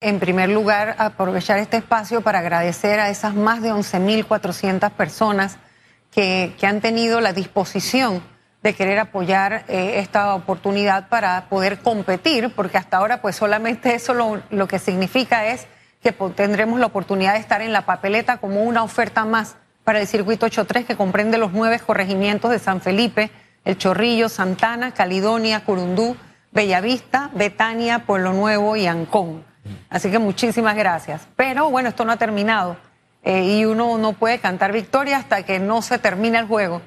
En primer lugar, aprovechar este espacio para agradecer a esas más de 11.400 personas que, han tenido la disposición de querer apoyar eh, esta oportunidad para poder competir, porque hasta ahora pues solamente eso lo, lo que significa es que tendremos la oportunidad de estar en la papeleta como una oferta más para el circuito 83 que comprende los nueve corregimientos de San Felipe, El Chorrillo, Santana, Calidonia, Curundú, Bellavista, Betania, Pueblo Nuevo y Ancón. Así que muchísimas gracias. Pero bueno, esto no ha terminado eh, y uno no puede cantar victoria hasta que no se termine el juego.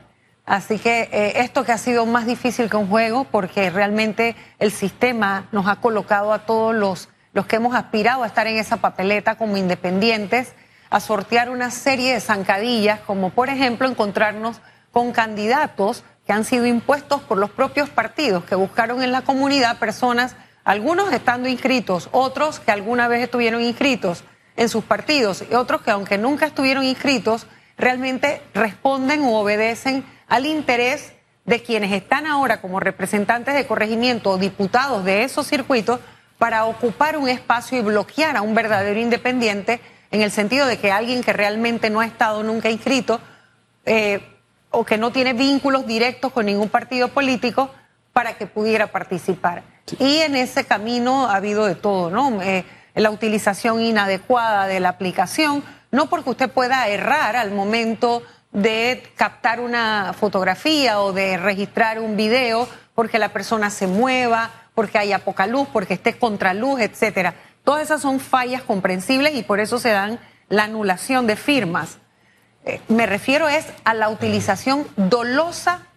Así que eh, esto que ha sido más difícil que un juego porque realmente el sistema nos ha colocado a todos los, los que hemos aspirado a estar en esa papeleta como independientes a sortear una serie de zancadillas, como por ejemplo encontrarnos con candidatos que han sido impuestos por los propios partidos, que buscaron en la comunidad personas algunos estando inscritos, otros que alguna vez estuvieron inscritos en sus partidos y otros que aunque nunca estuvieron inscritos, realmente responden o obedecen al interés de quienes están ahora como representantes de corregimiento o diputados de esos circuitos para ocupar un espacio y bloquear a un verdadero independiente en el sentido de que alguien que realmente no ha estado nunca inscrito eh, o que no tiene vínculos directos con ningún partido político para que pudiera participar. Y en ese camino ha habido de todo, ¿no? Eh, la utilización inadecuada de la aplicación, no porque usted pueda errar al momento de captar una fotografía o de registrar un video, porque la persona se mueva, porque haya poca luz, porque esté contraluz, etcétera. Todas esas son fallas comprensibles y por eso se dan la anulación de firmas. Eh, me refiero es a la utilización dolosa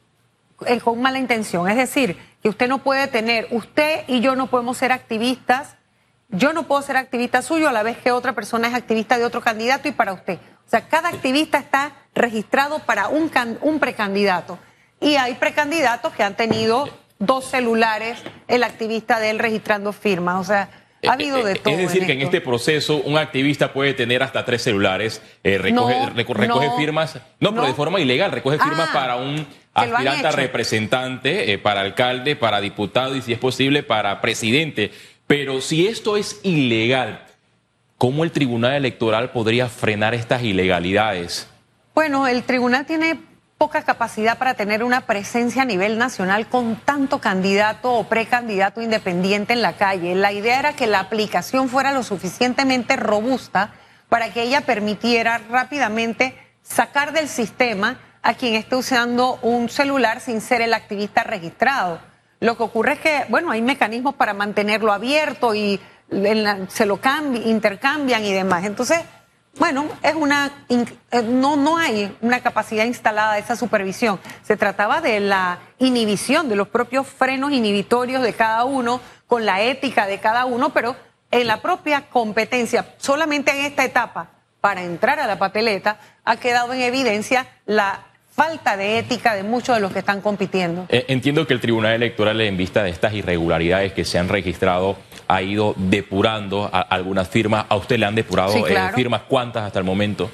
eh, con mala intención, es decir, que usted no puede tener, usted y yo no podemos ser activistas, yo no puedo ser activista suyo a la vez que otra persona es activista de otro candidato y para usted. O sea, cada activista está registrado para un, un precandidato. Y hay precandidatos que han tenido dos celulares, el activista de él registrando firmas. O sea, ha habido de todo. Es decir, que en este proceso un activista puede tener hasta tres celulares, eh, recoge, firmas, no, pero de forma ilegal, recoge firmas ah, para un aspirante representante, eh, para alcalde, para diputado y si es posible para presidente. Pero si esto es ilegal, ¿cómo el Tribunal Electoral podría frenar estas ilegalidades? Bueno, el tribunal tiene poca capacidad para tener una presencia a nivel nacional con tanto candidato o precandidato independiente en la calle. La idea era que la aplicación fuera lo suficientemente robusta para que ella permitiera rápidamente sacar del sistema a quien esté usando un celular sin ser el activista registrado. Lo que ocurre es que, bueno, hay mecanismos para mantenerlo abierto y se lo intercambian y demás. Entonces, bueno, es una eh, no no hay una capacidad instalada de esa supervisión. Se trataba de la inhibición de los propios frenos inhibitorios de cada uno con la ética de cada uno, pero en la propia competencia, solamente en esta etapa para entrar a la papeleta ha quedado en evidencia la falta de ética de muchos de los que están compitiendo. Eh, entiendo que el Tribunal Electoral, en vista de estas irregularidades que se han registrado, ha ido depurando algunas firmas. ¿A usted le han depurado eh, firmas cuántas hasta el momento?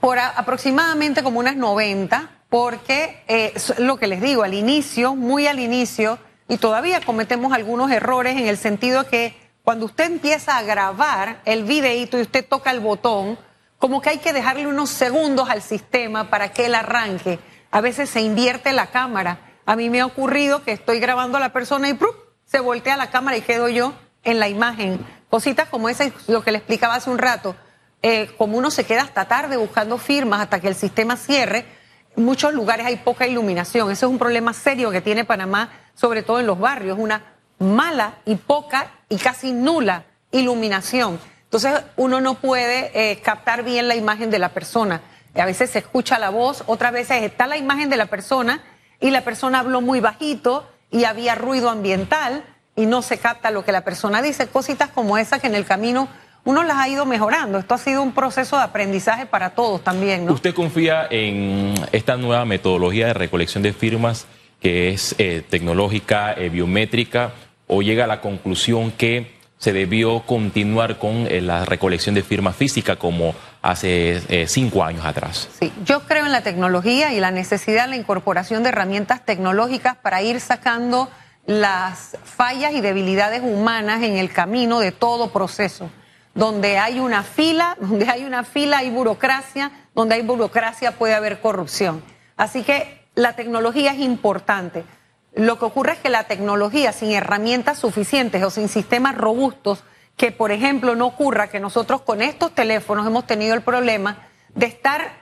Por, aproximadamente como unas 90, porque eh, lo que les digo, al inicio, muy al inicio, y todavía cometemos algunos errores en el sentido que cuando usted empieza a grabar el videíto y usted toca el botón, como que hay que dejarle unos segundos al sistema para que él arranque. A veces se invierte la cámara. A mí me ha ocurrido que estoy grabando a la persona y se voltea la cámara y quedo yo en la imagen. Cositas como esa, lo que le explicaba hace un rato. Eh, como uno se queda hasta tarde buscando firmas hasta que el sistema cierre, en muchos lugares hay poca iluminación. Ese es un problema serio que tiene Panamá, sobre todo en los barrios, una mala y poca y casi nula iluminación. Entonces uno no puede eh, captar bien la imagen de la persona. A veces se escucha la voz, otras veces está la imagen de la persona y la persona habló muy bajito y había ruido ambiental y no se capta lo que la persona dice. Cositas como esas que en el camino uno las ha ido mejorando. Esto ha sido un proceso de aprendizaje para todos también. ¿no? ¿Usted confía en esta nueva metodología de recolección de firmas que es eh, tecnológica, eh, biométrica, o llega a la conclusión que se debió continuar con eh, la recolección de firmas física como hace eh, cinco años atrás. Sí, yo creo en la tecnología y la necesidad de la incorporación de herramientas tecnológicas para ir sacando las fallas y debilidades humanas en el camino de todo proceso. donde hay una fila, donde hay una fila hay burocracia, donde hay burocracia puede haber corrupción. Así que la tecnología es importante. Lo que ocurre es que la tecnología sin herramientas suficientes o sin sistemas robustos, que por ejemplo no ocurra que nosotros con estos teléfonos hemos tenido el problema de estar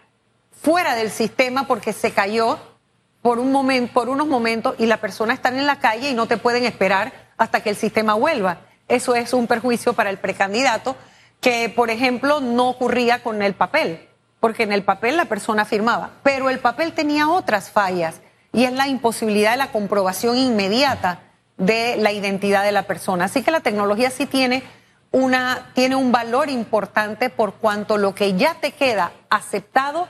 fuera del sistema porque se cayó por un momento, por unos momentos y la persona está en la calle y no te pueden esperar hasta que el sistema vuelva. Eso es un perjuicio para el precandidato que, por ejemplo, no ocurría con el papel, porque en el papel la persona firmaba, pero el papel tenía otras fallas y es la imposibilidad de la comprobación inmediata de la identidad de la persona. Así que la tecnología sí tiene una tiene un valor importante por cuanto lo que ya te queda aceptado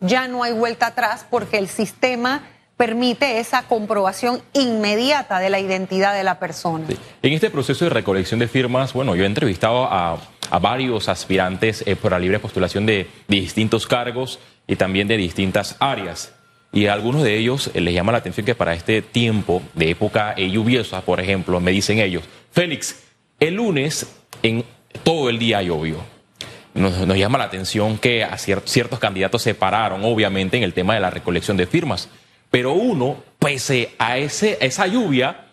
ya no hay vuelta atrás porque el sistema permite esa comprobación inmediata de la identidad de la persona. En este proceso de recolección de firmas, bueno, yo he entrevistado a, varios aspirantes eh, por la libre postulación de, distintos cargos y también de distintas áreas. Y a algunos de ellos eh, les llama la atención que para este tiempo de época eh, lluviosa, por ejemplo, me dicen ellos, Félix, el lunes en todo el día llovió nos, llama la atención que a ciertos candidatos se pararon, obviamente, en el tema de la recolección de firmas. Pero uno, pese a ese, esa lluvia,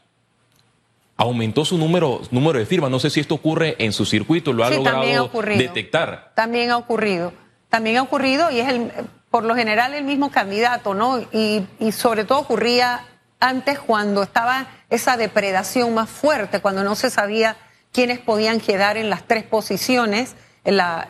aumentó su número, número de firmas. No sé si esto ocurre en su circuito, lo ha logrado detectar. También ha ocurrido. También ha ocurrido y es el, por lo general el mismo candidato, ¿no? Y, y sobre todo ocurría antes cuando estaba esa depredación más fuerte, cuando no se sabía quiénes podían quedar en las tres posiciones la,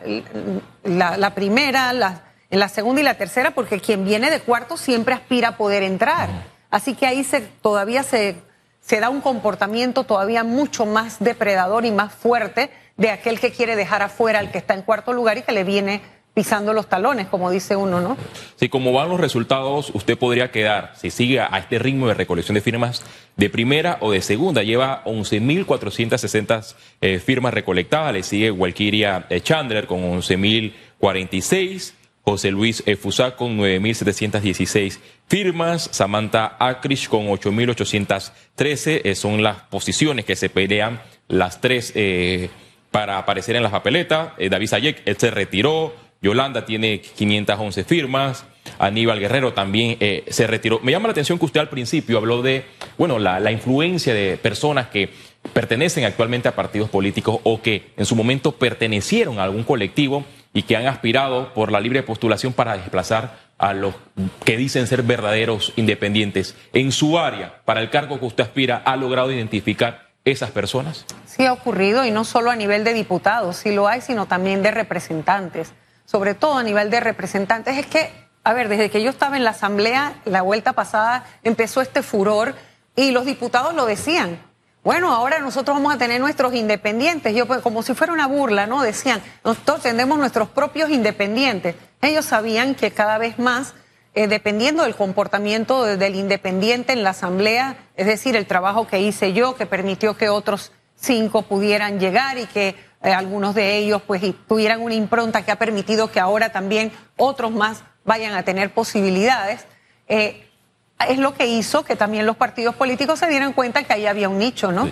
la, primera, la, en la segunda y la tercera, porque quien viene de cuarto siempre aspira a poder entrar. Así que ahí se, todavía se, se da un comportamiento todavía mucho más depredador y más fuerte de aquel que quiere dejar afuera al que está en cuarto lugar y que le viene pisando los talones, como dice uno, ¿no? Sí, como van los resultados, usted podría quedar, si sigue a este ritmo de recolección de firmas, de primera o de segunda. Lleva 11.460 eh, firmas recolectadas. Le sigue Walkiria eh, Chandler con 11.046. José Luis eh, Fusac con 9.716 firmas. Samantha Acrish con 8.813. son las posiciones que se pelean las tres para aparecer en las papeletas. David Sayek, se retiró. Yolanda tiene 511 firmas. Aníbal Guerrero también eh, se retiró. Me llama la atención que usted al principio habló de, bueno, la, influencia de personas que pertenecen actualmente a partidos políticos o que en su momento pertenecieron a algún colectivo y que han aspirado por la libre postulación para desplazar a los que dicen ser verdaderos independientes. En su área, para el cargo que usted aspira, ¿ha logrado identificar esas personas? Sí ha ocurrido y no solo a nivel de diputados, sí lo hay, sino también de representantes sobre todo a nivel de representantes, es que, a ver, desde que yo estaba en la Asamblea, la vuelta pasada, empezó este furor y los diputados lo decían. Bueno, ahora nosotros vamos a tener nuestros independientes. Yo, pues, como si fuera una burla, ¿no? Decían, nosotros tendremos nuestros propios independientes. Ellos sabían que cada vez más, eh, dependiendo del comportamiento del independiente en la Asamblea, es decir, el trabajo que hice yo, que permitió que otros cinco pudieran llegar y que eh, algunos de ellos pues tuvieran una impronta que ha permitido que ahora también otros más vayan a tener posibilidades. Eh, es lo que hizo que también los partidos políticos se dieran cuenta que ahí había un nicho, ¿no?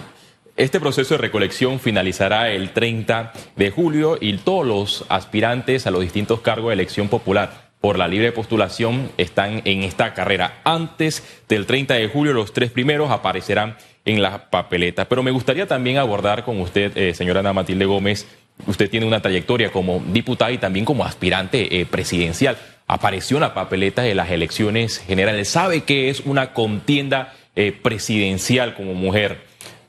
Este proceso de recolección finalizará el 30 de julio y todos los aspirantes a los distintos cargos de elección popular por la libre postulación están en esta carrera. Antes del 30 de julio, los tres primeros aparecerán en las papeletas. Pero me gustaría también abordar con usted, eh, señora Ana Matilde Gómez, usted tiene una trayectoria como diputada y también como aspirante eh, presidencial. Apareció en la papeleta de las elecciones generales. ¿Sabe que es una contienda eh, presidencial como mujer?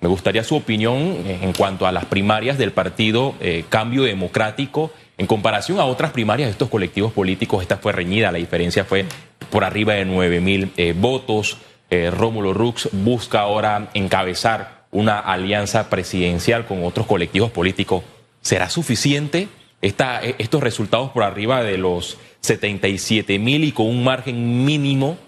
Me gustaría su opinión en cuanto a las primarias del partido Cambio Democrático. En comparación a otras primarias de estos colectivos políticos, esta fue reñida, la diferencia fue por arriba de 9 mil votos. Eh, Rómulo Rux busca ahora encabezar una alianza presidencial con otros colectivos políticos. ¿Será suficiente esta, eh, estos resultados por arriba de los 77 mil y con un margen mínimo?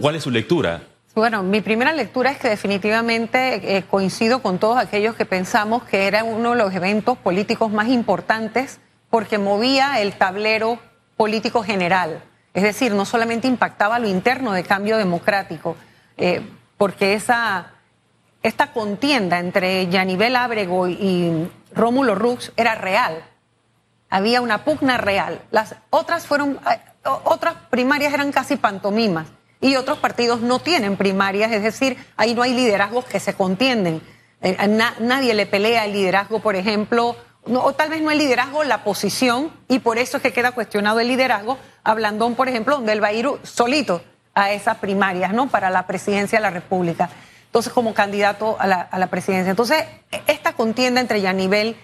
¿Cuál es su lectura? Bueno, mi primera lectura es que definitivamente eh, coincido con todos aquellos que pensamos que era uno de los eventos políticos más importantes porque movía el tablero político general. Es decir, no solamente impactaba lo interno de cambio democrático, eh, porque esa, esta contienda entre Yanivel Ábrego y Rómulo Rux era real. Había una pugna real. Las otras fueron, eh, otras primarias eran casi pantomimas y otros partidos no tienen primarias, es decir, ahí no hay liderazgos que se contienden. Eh, nadie le pelea el liderazgo, por ejemplo, o tal vez no el liderazgo, la posición, y por eso es que queda cuestionado el liderazgo, hablando, por ejemplo, donde él va a ir solito a esas primarias, ¿no? Para la presidencia de la República. Entonces, como candidato a la, presidencia. Entonces, esta contienda entre Yanivel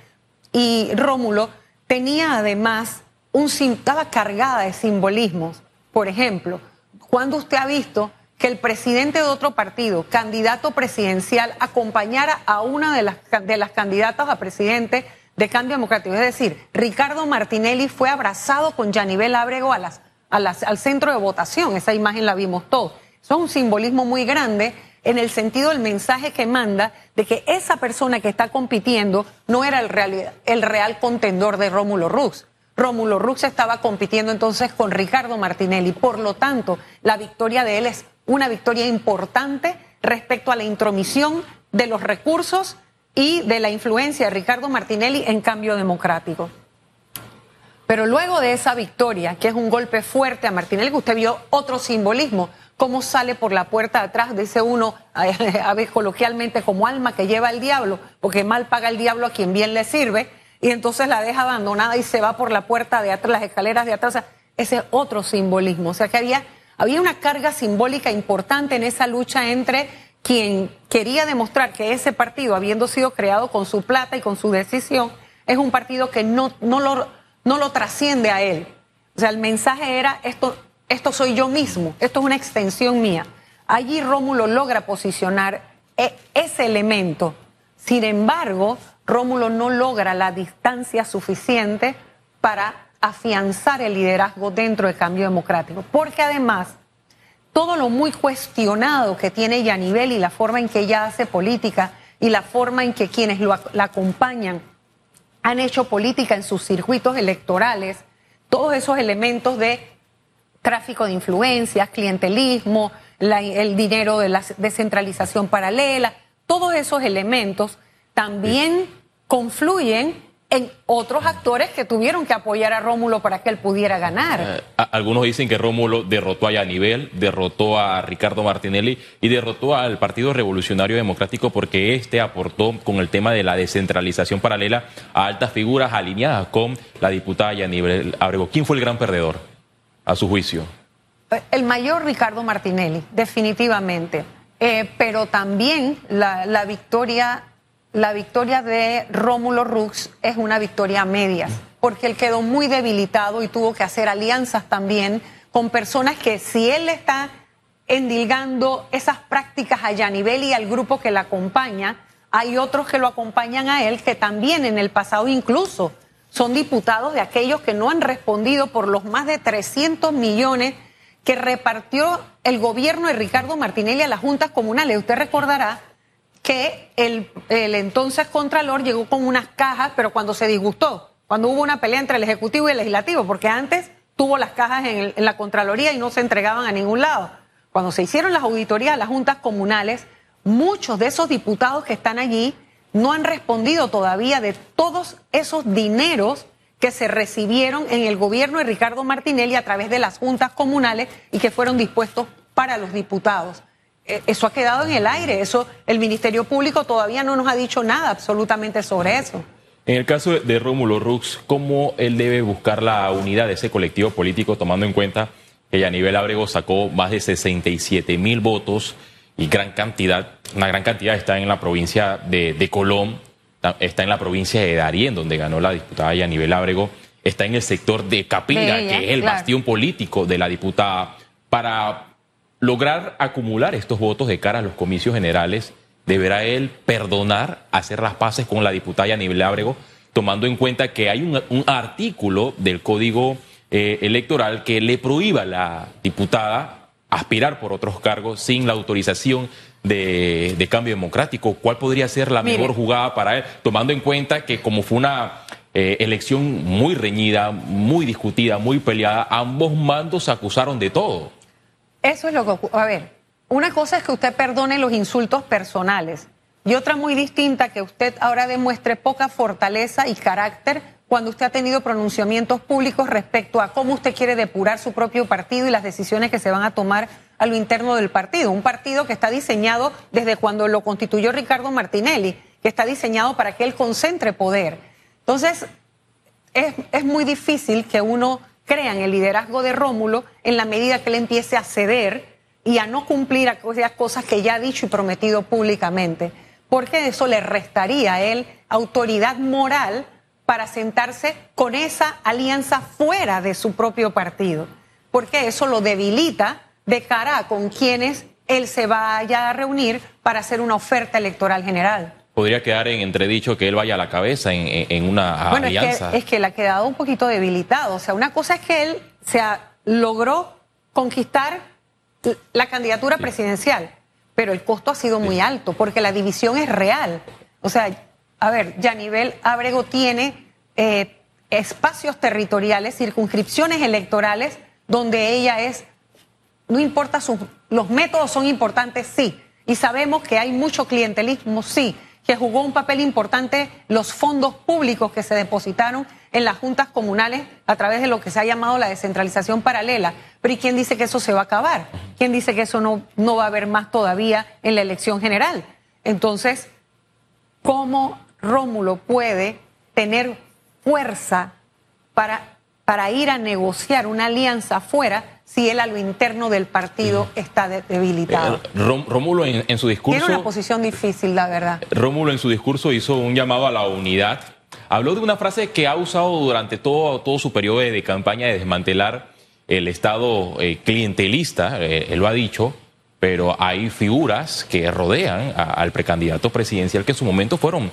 y Rómulo tenía además un estaba cargada de simbolismos. Por ejemplo, cuando usted ha visto que el presidente de otro partido, candidato presidencial, acompañara a una de las, de las candidatas a presidente de Cambio Democrático. Es decir, Ricardo Martinelli fue abrazado con Yanivel Ábrego al centro de votación. Esa imagen la vimos todos. Eso es un simbolismo muy grande en el sentido del mensaje que manda de que esa persona que está compitiendo no era el real, el real contendor de Rómulo Rux. Rómulo Rux estaba compitiendo entonces con Ricardo Martinelli. Por lo tanto, la victoria de él es una victoria importante respecto a la intromisión de los recursos y de la influencia de Ricardo Martinelli en cambio democrático. Pero luego de esa victoria, que es un golpe fuerte a Martinelli, usted vio otro simbolismo, cómo sale por la puerta de atrás, dice uno, a veces coloquialmente, como alma que lleva al diablo, porque mal paga el diablo a quien bien le sirve, y entonces la deja abandonada y se va por la puerta de atrás, las escaleras de atrás. Ese es otro simbolismo. O sea que había, había una carga simbólica importante en esa lucha entre quien quería demostrar que ese partido, habiendo sido creado con su plata y con su decisión, es un partido que no, no, lo, no lo trasciende a él. O sea, el mensaje era, esto, esto soy yo mismo, esto es una extensión mía. Allí Rómulo logra posicionar e, ese elemento. Sin embargo, Rómulo no logra la distancia suficiente para afianzar el liderazgo dentro del cambio democrático, porque además todo lo muy cuestionado que tiene Yanivel y la forma en que ella hace política y la forma en que quienes la acompañan han hecho política en sus circuitos electorales, todos esos elementos de tráfico de influencias, clientelismo, el dinero de la descentralización paralela, todos esos elementos también confluyen en otros actores que tuvieron que apoyar a Rómulo para que él pudiera ganar. Eh, algunos dicen que Rómulo derrotó a Yanivel, derrotó a Ricardo Martinelli y derrotó al Partido Revolucionario Democrático porque este aportó con el tema de la descentralización paralela a altas figuras alineadas con la diputada Yanivel Abrego. ¿Quién fue el gran perdedor, a su juicio? El mayor Ricardo Martinelli, definitivamente. Eh, pero también la, la victoria la victoria de Rómulo Rux es una victoria a medias, porque él quedó muy debilitado y tuvo que hacer alianzas también con personas que si él está endilgando esas prácticas a Yanivel y al grupo que la acompaña, hay otros que lo acompañan a él que también en el pasado incluso son diputados de aquellos que no han respondido por los más de 300 millones que repartió el gobierno de Ricardo Martinelli a las juntas comunales. Usted recordará que el, entonces Contralor llegó con unas cajas, pero cuando se disgustó, cuando hubo una pelea entre el Ejecutivo y el Legislativo, porque antes tuvo las cajas en, la Contraloría y no se entregaban a ningún lado. Cuando se hicieron las auditorías a las juntas comunales, muchos de esos diputados que están allí no han respondido todavía de todos esos dineros que se recibieron en el gobierno de Ricardo Martinelli a través de las juntas comunales y que fueron dispuestos para los diputados. Eh, eso ha quedado en el aire. Eso, el Ministerio Público todavía no nos ha dicho nada absolutamente sobre eso. En el caso de Rómulo Rux, ¿cómo él debe buscar la unidad de ese colectivo político, tomando en cuenta que a nivel Abrego sacó más de 67 mil votos y gran cantidad, una gran cantidad está en la provincia de, Colón, está en la provincia de Darién, donde ganó la diputada Yanivel Abrego, está en el sector de Capilla, que es el bastión político de la diputada. Para lograr acumular estos votos de cara a los comicios generales, deberá él perdonar, hacer las paces con la diputada Yanibel Ábrego, tomando en cuenta que hay un, artículo del Código eh, Electoral que le prohíba a la diputada aspirar por otros cargos sin la autorización de, cambio democrático. ¿Cuál podría ser la mejor jugada para él, tomando en cuenta que como fue una eh, elección muy reñida, muy discutida, muy peleada, ambos mandos se acusaron de todo? Eso es lo que A ver, una cosa es que usted perdone los insultos personales, y otra muy distinta que usted ahora demuestre poca fortaleza y carácter cuando usted ha tenido pronunciamientos públicos respecto a cómo usted quiere depurar su propio partido y las decisiones que se van a tomar a lo interno del partido. Un partido que está diseñado desde cuando lo constituyó Ricardo Martinelli, que está diseñado para que él concentre poder. Entonces, es, es muy difícil que uno crea en el liderazgo de Rómulo en la medida que él empiece a ceder y a no cumplir aquellas cosas que ya ha dicho y prometido públicamente porque eso le restaría a él autoridad moral para sentarse con esa alianza fuera de su propio partido, porque eso lo debilita de cara a con quienes él se vaya a reunir para hacer una oferta electoral general. Podría quedar en entredicho que él vaya a la cabeza en, una alianza. Es que, es que ha quedado un poquito debilitado. O sea, una cosa es que él se logró conquistar la candidatura presidencial pero el costo ha sido muy alto porque la división es real. O sea, a ver, Yanivel Abrego tiene eh, espacios territoriales, circunscripciones electorales donde ella es, no importa, sus, los métodos son importantes, sí, y sabemos que hay mucho clientelismo, sí, que jugó un papel importante los fondos públicos que se depositaron en las juntas comunales a través de lo que se ha llamado la descentralización paralela. Pero ¿y quién dice que eso se va a acabar? ¿Quién dice que eso no, no va a haber más todavía en la elección general? Entonces, ¿cómo Rómulo puede tener fuerza para, para ir a negociar una alianza afuera si él a lo interno del partido está debilitado. Eh, Rómulo en, su discurso... Tiene una posición difícil, la verdad. Rómulo en su discurso hizo un llamado a la unidad. Habló de una frase que ha usado durante todo, todo su periodo de campaña de desmantelar el Estado eh, clientelista, eh, él lo ha dicho, pero hay figuras que rodean al precandidato presidencial que en su momento fueron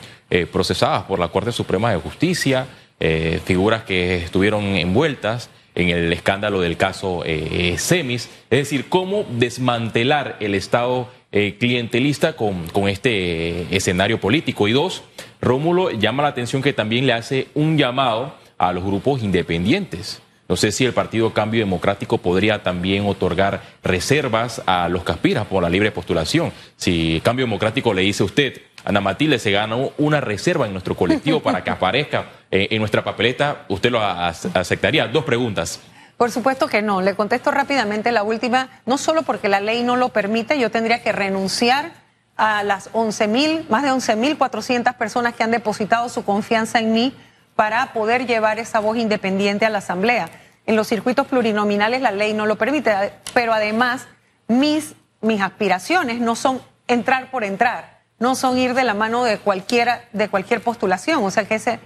procesadas por la Corte Suprema de Justicia, figuras que estuvieron envueltas en el escándalo del caso eh, Semis, es decir, cómo desmantelar el Estado eh, clientelista con, con este escenario político. Y dos, Rómulo llama la atención que también le hace un llamado a los grupos independientes. No sé si el Partido Cambio Democrático podría también otorgar reservas a los que aspiran por la libre postulación. Si Cambio Democrático le dice a usted, Ana Matilde se ganó una reserva en nuestro colectivo para que aparezca en nuestra papeleta, ¿usted lo aceptaría? Dos preguntas. Por supuesto que no. Le contesto rápidamente la última. No solo porque la ley no lo permite, yo tendría que renunciar a las 11.000, más de 11.400 personas que han depositado su confianza en mí para poder llevar esa voz independiente a la Asamblea. En los circuitos plurinominales la ley no lo permite, pero además mis, mis aspiraciones no son entrar por entrar no son ir de la mano de cualquiera, de cualquier postulación. O sea que ese,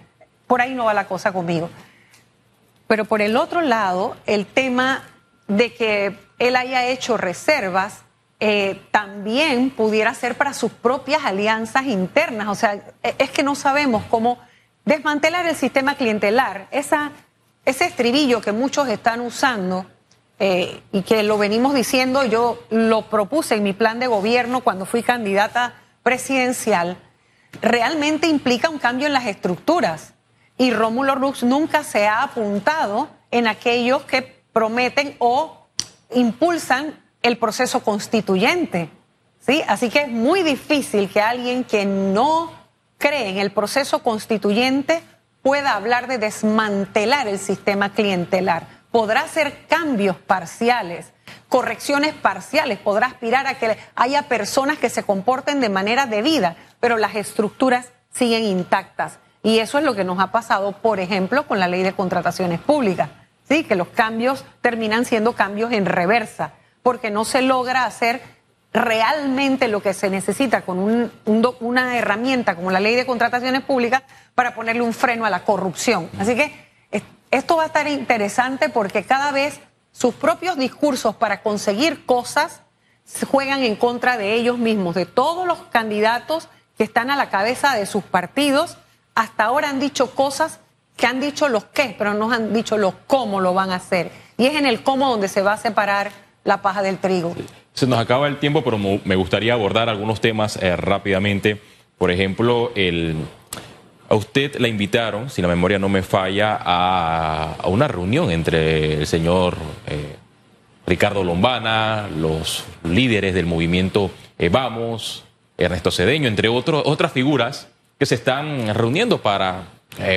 por ahí no va la cosa conmigo. Pero por el otro lado, el tema de que él haya hecho reservas eh, también pudiera ser para sus propias alianzas internas. O sea, e, es que no sabemos cómo desmantelar el sistema clientelar. Ese estribillo que muchos están usando eh, y que lo venimos diciendo, yo lo propuse en mi plan de gobierno cuando fui candidata presidencial realmente implica un cambio en las estructuras. Y Rómulo Rux nunca se ha apuntado en aquellos que prometen o impulsan el proceso constituyente. ¿sí? Así que es muy difícil que alguien que no cree en el proceso constituyente pueda hablar de desmantelar el sistema clientelar. Podrá hacer cambios parciales, correcciones parciales, podrá aspirar a que haya personas que se comporten de manera debida, pero las estructuras siguen intactas. Y eso es lo que nos ha pasado, por ejemplo, con la ley de contrataciones públicas, ¿sí? que los cambios terminan siendo cambios en reversa, porque no se logra hacer realmente lo que se necesita con una herramienta como la ley de contrataciones públicas para ponerle un freno a la corrupción. Así que esto va a estar interesante porque cada vez sus propios discursos para conseguir cosas juegan en contra de ellos mismos, de todos los candidatos que están a la cabeza de sus partidos. Hasta ahora han dicho cosas que han dicho los qué, pero no han dicho los cómo lo van a hacer. Y es en el cómo donde se va a separar la paja del trigo. Se nos acaba el tiempo, pero me gustaría abordar algunos temas eh, rápidamente. Por ejemplo, el, a usted la invitaron, si la memoria no me falla, a, una reunión entre el señor eh, Ricardo Lombana, los líderes del movimiento eh, Vamos, Ernesto Cedeño, entre otros, otras figuras que se están reuniendo para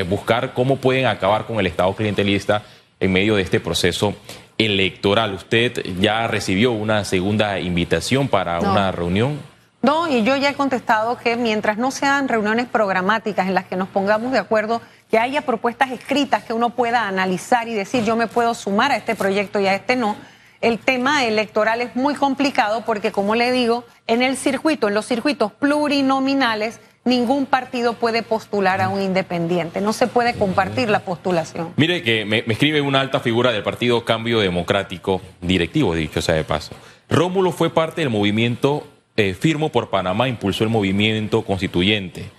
buscar cómo pueden acabar con el Estado clientelista en medio de este proceso electoral. ¿Usted ya recibió una segunda invitación para una reunión? No, y yo ya he contestado que mientras no sean reuniones programáticas en las que nos pongamos de acuerdo, que haya propuestas escritas que uno pueda analizar y decir yo me puedo sumar a este proyecto y a este no, el tema electoral es muy complicado porque, como le digo, en el circuito, en los circuitos plurinominales, ningún partido puede postular a un independiente. No se puede compartir la postulación. Mire que me, escribe una alta figura del Partido Cambio Democrático, directivo, dicho sea de paso. Rómulo fue parte del movimiento eh, Firmo por Panamá, impulsó el movimiento constituyente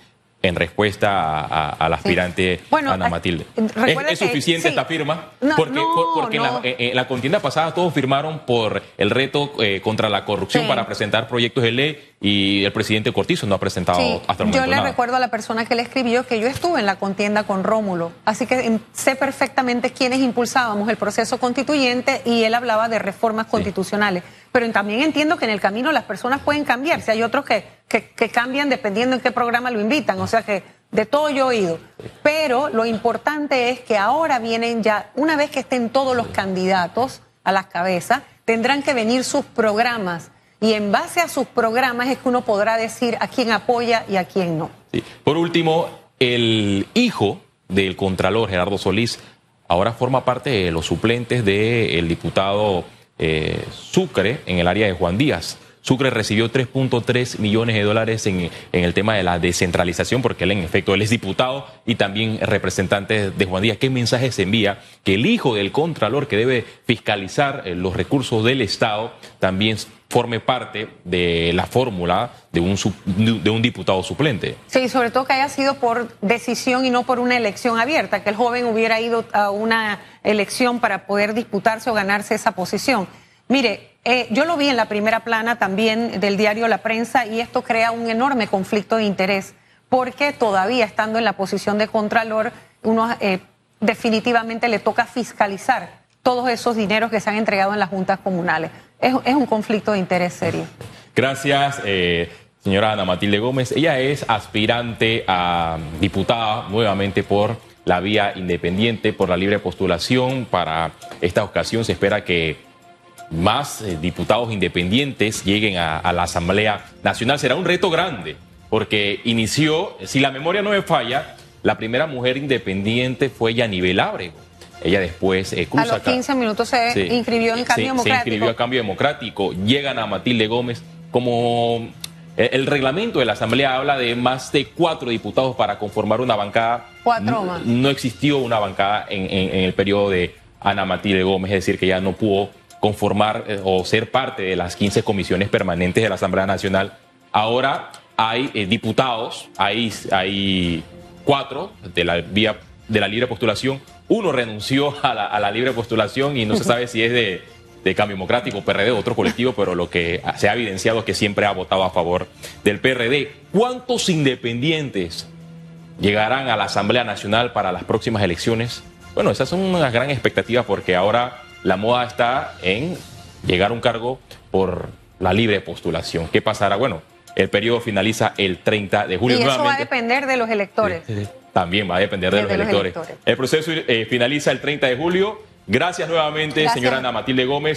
en respuesta al aspirante Ana Matilde. ¿Es, suficiente esta firma? porque, porque en, la, contienda pasada todos firmaron por el reto eh, contra la corrupción para presentar proyectos de ley y el presidente Cortizo no ha presentado hasta el momento Yo le recuerdo a la persona que le escribió que yo estuve en la contienda con Rómulo, así que sé perfectamente quiénes impulsábamos el proceso constituyente y él hablaba de reformas constitucionales. Pero también entiendo que en el camino las personas pueden cambiar, si hay otros que que, cambian dependiendo en qué programa lo invitan. O sea que de todo yo he oído. Pero lo importante es que ahora vienen ya, una vez que estén todos los candidatos a las cabezas, tendrán que venir sus programas. Y en base a sus programas es que uno podrá decir a quién apoya y a quién no. Por último, el hijo del Contralor, Gerardo Solís, ahora forma parte de los suplentes del diputado eh, Sucre en el área de Juan Díaz. Sucre recibió 3.3 millones de dólares en, el tema de la descentralización, porque él en efecto él es diputado y también representante de Juan Díaz. ¿Qué mensaje se envía? Que el hijo del Contralor que debe fiscalizar eh, los recursos del Estado también forme parte de la fórmula de un, de un diputado suplente. Sí, sobre todo que haya sido por decisión y no por una elección abierta, que el joven hubiera ido a una elección para poder disputarse o ganarse esa posición. Mire, eh, yo lo vi en la primera plana también del diario La Prensa y esto crea un enorme conflicto de interés porque todavía estando en la posición de Contralor, uno eh, definitivamente le toca fiscalizar todos esos dineros que se han entregado en las juntas comunales. Es, un conflicto de interés serio. Gracias, eh, señora Ana Matilde Gómez. Ella es aspirante a diputada nuevamente por la vía independiente, por la libre postulación. Para esta ocasión se espera que más eh, diputados independientes lleguen a, la Asamblea Nacional. Será un reto grande, porque inició, si la memoria no me falla, la primera mujer independiente fue Yanibel Ábrego. Ella después eh, A los 15 minutos se inscribió en Cambio Democrático. Se inscribió a Cambio Democrático. Llegan a Matilde Gómez como... Eh, el reglamento de la Asamblea habla de más de cuatro diputados para conformar una bancada. Cuatro más. No existió una bancada en, en el periodo de Ana Matilde Gómez, es decir, que ya no pudo conformar eh, o ser parte de las 15 comisiones permanentes de la Asamblea Nacional. Ahora hay eh, diputados, hay, hay cuatro de la vía de la libre postulación. Uno renunció a la, libre postulación y no se sabe si es de, de Cambio Democrático, PRD, otro colectivo, pero lo que se ha evidenciado es que siempre ha votado a favor del PRD. ¿Cuántos independientes llegarán a la Asamblea Nacional para las próximas elecciones? Bueno, esas son unas gran expectativas porque ahora la moda está en llegar a un cargo por la libre postulación. ¿Qué pasará? Bueno, el periodo finaliza el 30 de julio. Y eso va a depender de los electores. También va a depender de, los, electores. El proceso eh, finaliza el 30 de julio. Gracias nuevamente, señora Ana Matilde Gómez.